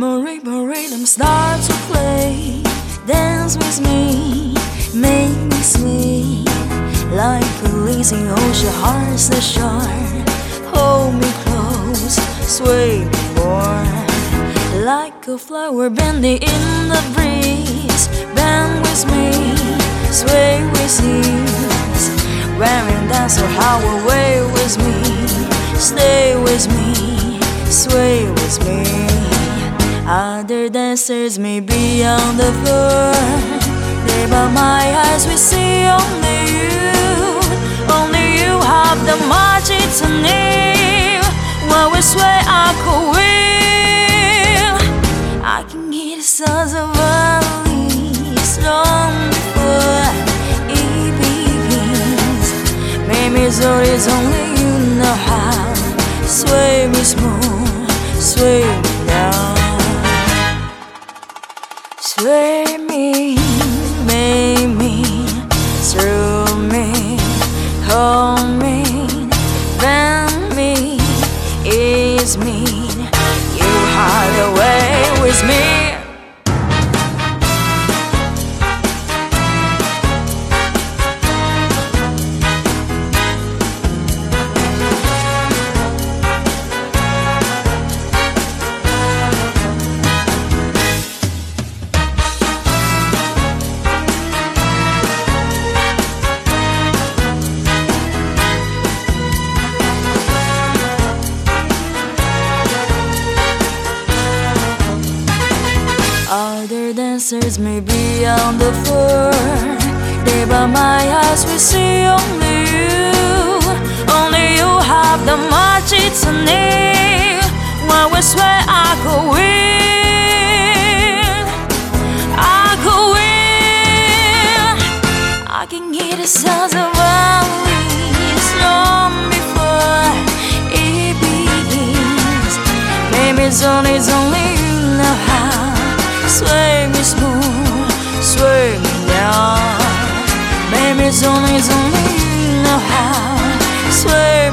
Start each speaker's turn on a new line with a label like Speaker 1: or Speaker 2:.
Speaker 1: rhythm start to play, dance with me, make me sway like a lazy ocean, heart's a shark. Hold me close, sway me more, like a flower bending in the breeze. Bend with me, sway with ease. When we dance, or how away with me, stay with me, sway with me. Other dancers may be on the floor, there but my eyes we see only you, only you have the magic to name. When we sway, I could will. I can hear the sounds of valleys long before it begins. Maybe it's only you know how. Sway me smooth, sway me Sway me, make me, through me, hold me, bend me, ease me. Other dancers may be on the floor. But my eyes will see only you. Only you have the magic to me. When we swear I could win I could win I can hear the sounds of violins long before it begins. Maybe it's only, it's only you know how Sway me smooth, sway me now. Baby, it's only, it's only you know how. Sway